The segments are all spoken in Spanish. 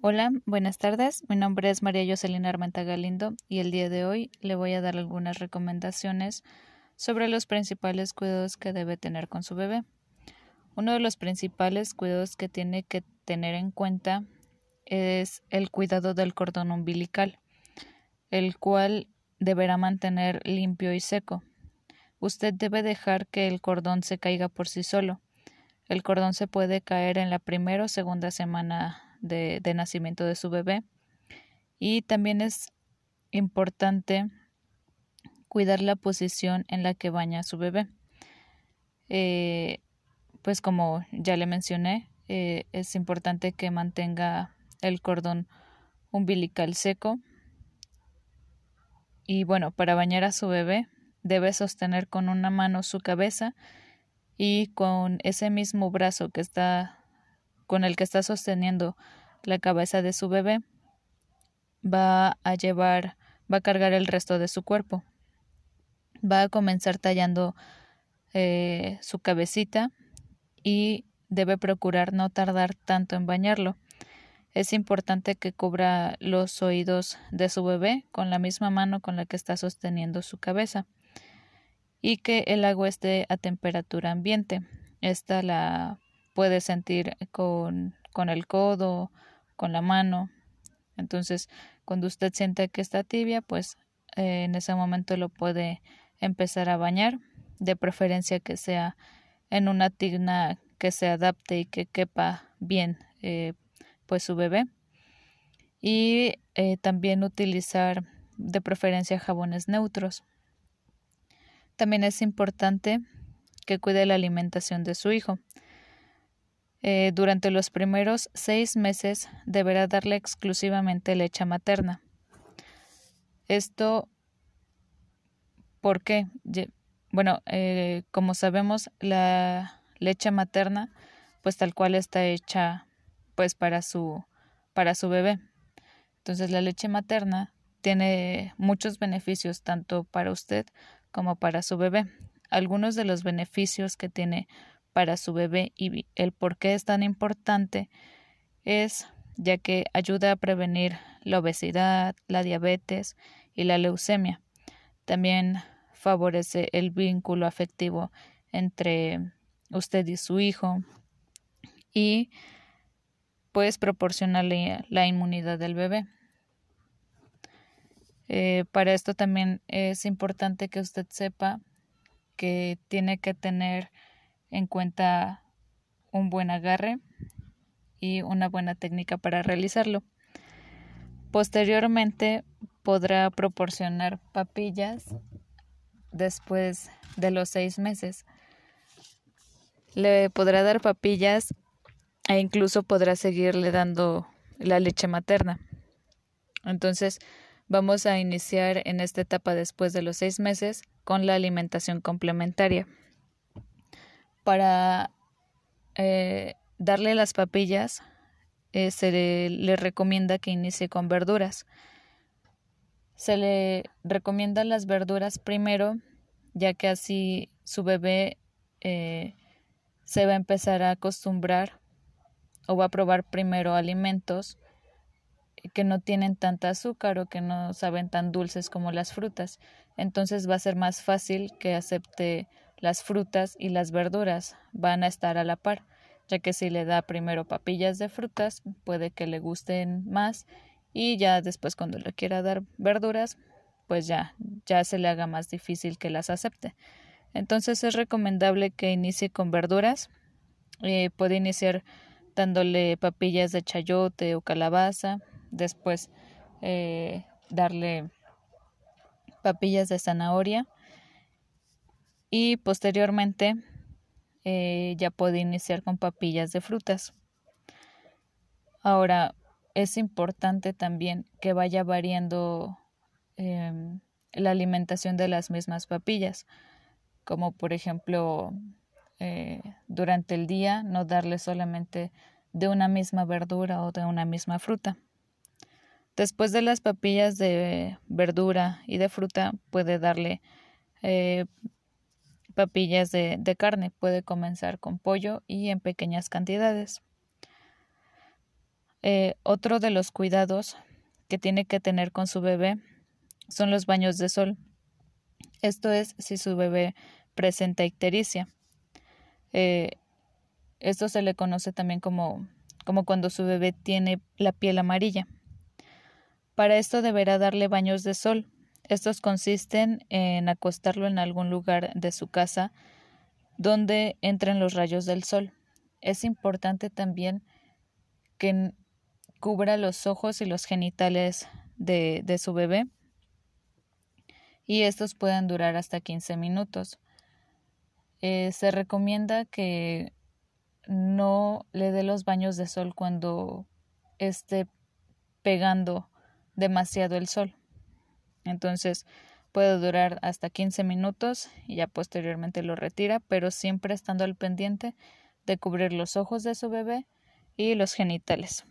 Hola, buenas tardes. Mi nombre es María Jocelina Armenta Galindo y el día de hoy le voy a dar algunas recomendaciones sobre los principales cuidados que debe tener con su bebé. Uno de los principales cuidados que tiene que tener en cuenta es el cuidado del cordón umbilical, el cual deberá mantener limpio y seco. Usted debe dejar que el cordón se caiga por sí solo. El cordón se puede caer en la primera o segunda semana de, nacimiento de su bebé. Y también es importante cuidar la posición en la que baña a su bebé. Eh, pues como ya le mencioné, eh, es importante que mantenga el cordón umbilical seco. Y bueno, para bañar a su bebé debe sostener con una mano su cabeza y con ese mismo brazo que está con el que está sosteniendo la cabeza de su bebé, va a llevar, va a cargar el resto de su cuerpo. Va a comenzar tallando eh, su cabecita y debe procurar no tardar tanto en bañarlo. Es importante que cubra los oídos de su bebé con la misma mano con la que está sosteniendo su cabeza y que el agua esté a temperatura ambiente. Esta la puede sentir con, con el codo, con la mano. Entonces, cuando usted siente que está tibia, pues eh, en ese momento lo puede empezar a bañar, de preferencia que sea en una tigna que se adapte y que quepa bien eh, pues su bebé. Y eh, también utilizar de preferencia jabones neutros. También es importante que cuide la alimentación de su hijo. Eh, durante los primeros seis meses deberá darle exclusivamente leche materna. Esto, ¿por qué? Bueno, eh, como sabemos, la leche materna, pues tal cual está hecha, pues para su, para su bebé. Entonces, la leche materna tiene muchos beneficios tanto para usted como para su bebé. Algunos de los beneficios que tiene para su bebé y el por qué es tan importante es ya que ayuda a prevenir la obesidad, la diabetes y la leucemia. También favorece el vínculo afectivo entre usted y su hijo y pues proporcionarle la inmunidad del bebé. Eh, para esto también es importante que usted sepa que tiene que tener en cuenta un buen agarre y una buena técnica para realizarlo. Posteriormente podrá proporcionar papillas después de los seis meses. Le podrá dar papillas e incluso podrá seguirle dando la leche materna. Entonces, vamos a iniciar en esta etapa después de los seis meses con la alimentación complementaria para eh, darle las papillas eh, se le, recomienda que inicie con verduras. Se le recomienda las verduras primero, ya que así su bebé eh, se va a empezar a acostumbrar o va a probar primero alimentos que no tienen tanta azúcar o que no saben tan dulces como las frutas. Entonces va a ser más fácil que acepte las frutas y las verduras van a estar a la par, ya que si le da primero papillas de frutas, puede que le gusten más y ya después cuando le quiera dar verduras, pues ya, ya se le haga más difícil que las acepte. Entonces es recomendable que inicie con verduras. Eh, puede iniciar dándole papillas de chayote o calabaza, después eh, darle papillas de zanahoria y posteriormente eh, ya puede iniciar con papillas de frutas. Ahora, es importante también que vaya variando em, la alimentación de las mismas papillas, como por ejemplo eh, durante el día no darle solamente de una misma verdura o de una misma fruta. Después de las papillas de verdura y de fruta puede darle eh, papillas de, carne. Puede comenzar con pollo y en pequeñas cantidades. Eh, otro de los cuidados que tiene que tener con su bebé son los baños de sol. Esto es si su bebé presenta ictericia. Eh, esto se le conoce también como, como cuando su bebé tiene la piel amarilla. Para esto deberá darle baños de sol. Estos consisten en acostarlo en algún lugar de su casa donde entren los rayos del sol. Es importante también que cubra los ojos y los genitales de, su bebé y estos pueden durar hasta 15 minutos. Eh, se recomienda que no le dé los baños de sol cuando esté pegando demasiado el sol. Entonces puede durar hasta 15 minutos y ya posteriormente lo retira, pero siempre estando al pendiente de cubrir los ojos de su bebé y los genitales.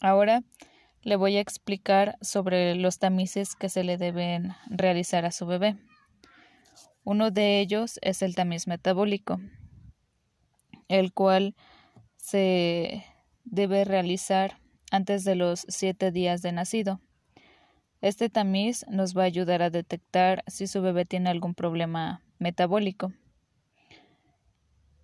Ahora le voy a explicar sobre los tamices que se le deben realizar a su bebé. Uno de ellos es el tamiz metabólico, el cual se debe realizar antes de los siete días de nacido. Este tamiz nos va a ayudar a detectar si su bebé tiene algún problema metabólico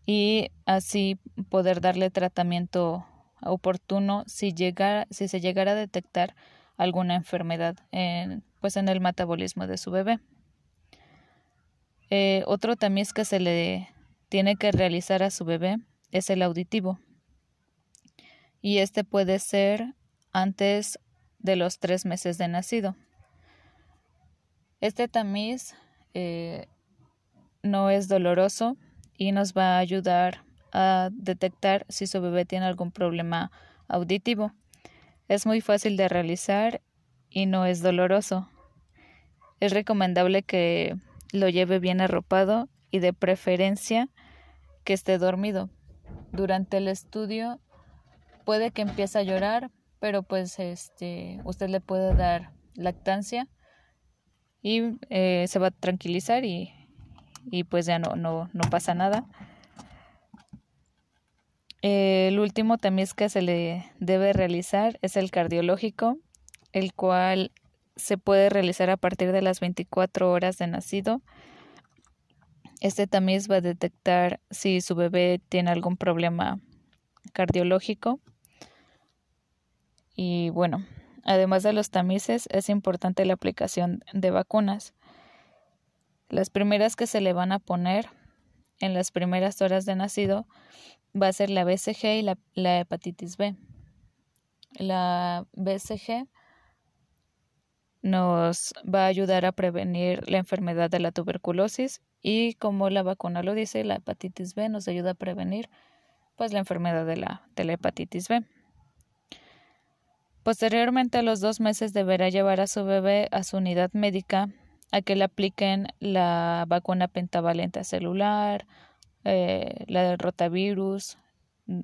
y así poder darle tratamiento oportuno si, llega, si se llegara a detectar alguna enfermedad en, pues en el metabolismo de su bebé. Eh, otro tamiz que se le tiene que realizar a su bebé es el auditivo. Y este puede ser antes de los tres meses de nacido. Este tamiz eh, no es doloroso y nos va a ayudar a detectar si su bebé tiene algún problema auditivo. Es muy fácil de realizar y no es doloroso. Es recomendable que lo lleve bien arropado y de preferencia que esté dormido. Durante el estudio puede que empiece a llorar, pero pues este usted le puede dar lactancia y eh, se va a tranquilizar y, y pues ya no, no, no pasa nada el último tamiz que se le debe realizar es el cardiológico, el cual se puede realizar a partir de las 24 horas de nacido. Este tamiz va a detectar si su bebé tiene algún problema cardiológico. Y bueno, además de los tamices, es importante la aplicación de vacunas. Las primeras que se le van a poner en las primeras horas de nacido va a ser la BCG y la, hepatitis B. La BCG nos va a ayudar a prevenir la enfermedad de la tuberculosis y como la vacuna lo dice, la hepatitis B nos ayuda a prevenir pues la enfermedad de la, de la hepatitis B. Posteriormente a los dos meses deberá llevar a su bebé a su unidad médica a que le apliquen la vacuna pentavalente celular, eh, la del rotavirus, mm,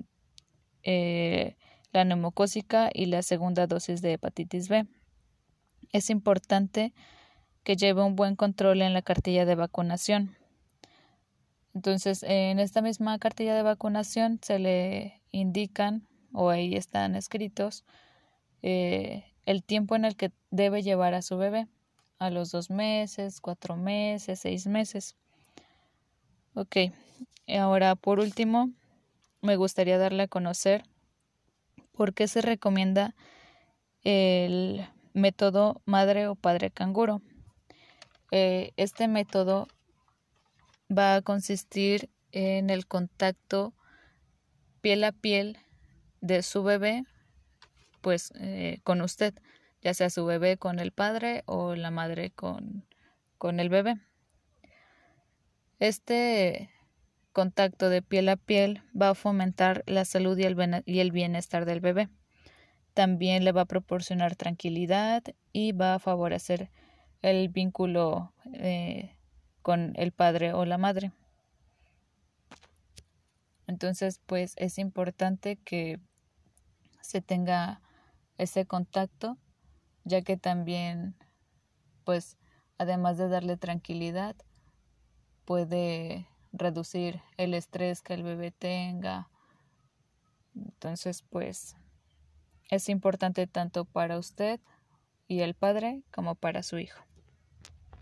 eh, la neumocócica y la segunda dosis de hepatitis B. Es importante que lleve un buen control en la cartilla de vacunación. Entonces, en esta misma cartilla de vacunación se le indican, o ahí están escritos, eh, el tiempo en el que debe llevar a su bebé, a los dos meses, cuatro meses, seis meses. Ok, ahora por último, me gustaría darle a conocer por qué se recomienda el método madre o padre canguro. Eh, este método va a consistir en el contacto piel a piel de su bebé, pues eh, con usted, ya sea su bebé con el padre o la madre con, con el bebé. Este contacto de piel a piel va a fomentar la salud y el, bienestar del bebé. También le va a proporcionar tranquilidad y va a favorecer el vínculo eh, con el padre o la madre. Entonces, pues es importante que se tenga ese contacto, ya que también, pues, además de darle tranquilidad, puede reducir el estrés que el bebé tenga. Entonces, pues, es importante tanto para usted y el padre como para su hijo.